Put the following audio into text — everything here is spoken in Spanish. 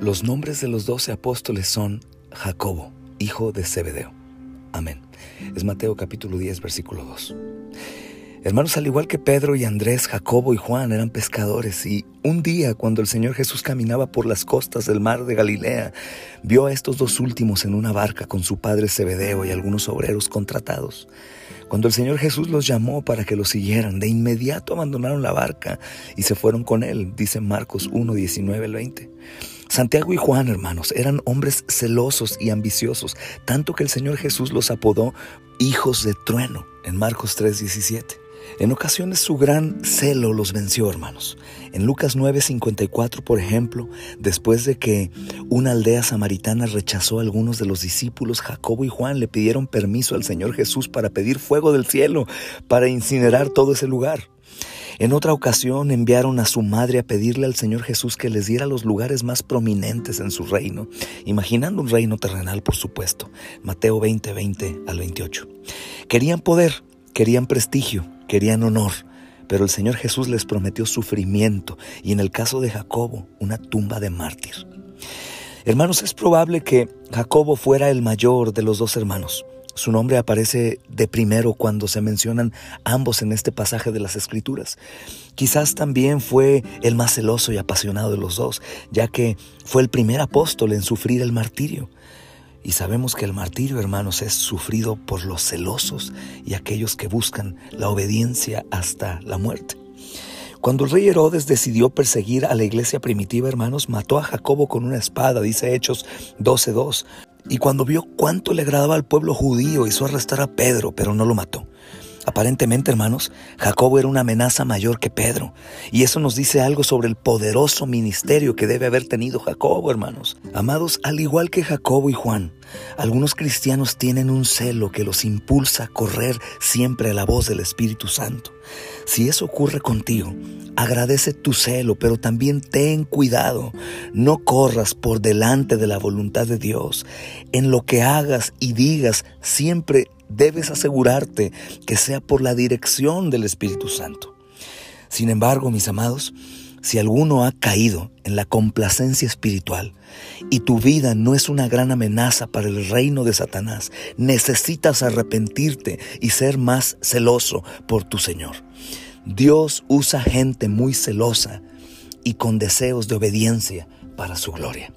Los nombres de los doce apóstoles son Jacobo, hijo de Zebedeo. Amén. Es Mateo capítulo 10, versículo 2. Hermanos, al igual que Pedro y Andrés, Jacobo y Juan eran pescadores y un día cuando el Señor Jesús caminaba por las costas del mar de Galilea, vio a estos dos últimos en una barca con su padre Zebedeo y algunos obreros contratados. Cuando el Señor Jesús los llamó para que los siguieran, de inmediato abandonaron la barca y se fueron con él, dice Marcos 1, 19 20. Santiago y Juan, hermanos, eran hombres celosos y ambiciosos, tanto que el Señor Jesús los apodó hijos de trueno en Marcos 3, 17. En ocasiones su gran celo los venció, hermanos. En Lucas 9:54, por ejemplo, después de que una aldea samaritana rechazó a algunos de los discípulos, Jacobo y Juan le pidieron permiso al Señor Jesús para pedir fuego del cielo, para incinerar todo ese lugar. En otra ocasión enviaron a su madre a pedirle al Señor Jesús que les diera los lugares más prominentes en su reino, imaginando un reino terrenal, por supuesto. Mateo 20, 20 al 28. Querían poder, querían prestigio, querían honor, pero el Señor Jesús les prometió sufrimiento y en el caso de Jacobo, una tumba de mártir. Hermanos, es probable que Jacobo fuera el mayor de los dos hermanos. Su nombre aparece de primero cuando se mencionan ambos en este pasaje de las Escrituras. Quizás también fue el más celoso y apasionado de los dos, ya que fue el primer apóstol en sufrir el martirio. Y sabemos que el martirio, hermanos, es sufrido por los celosos y aquellos que buscan la obediencia hasta la muerte. Cuando el rey Herodes decidió perseguir a la iglesia primitiva, hermanos, mató a Jacobo con una espada, dice Hechos 12.2. Y cuando vio cuánto le agradaba al pueblo judío, hizo arrestar a Pedro, pero no lo mató. Aparentemente, hermanos, Jacobo era una amenaza mayor que Pedro. Y eso nos dice algo sobre el poderoso ministerio que debe haber tenido Jacobo, hermanos. Amados, al igual que Jacobo y Juan, algunos cristianos tienen un celo que los impulsa a correr siempre a la voz del Espíritu Santo. Si eso ocurre contigo, agradece tu celo, pero también ten cuidado. No corras por delante de la voluntad de Dios. En lo que hagas y digas, siempre debes asegurarte que sea por la dirección del Espíritu Santo. Sin embargo, mis amados, si alguno ha caído en la complacencia espiritual y tu vida no es una gran amenaza para el reino de Satanás, necesitas arrepentirte y ser más celoso por tu Señor. Dios usa gente muy celosa y con deseos de obediencia para su gloria.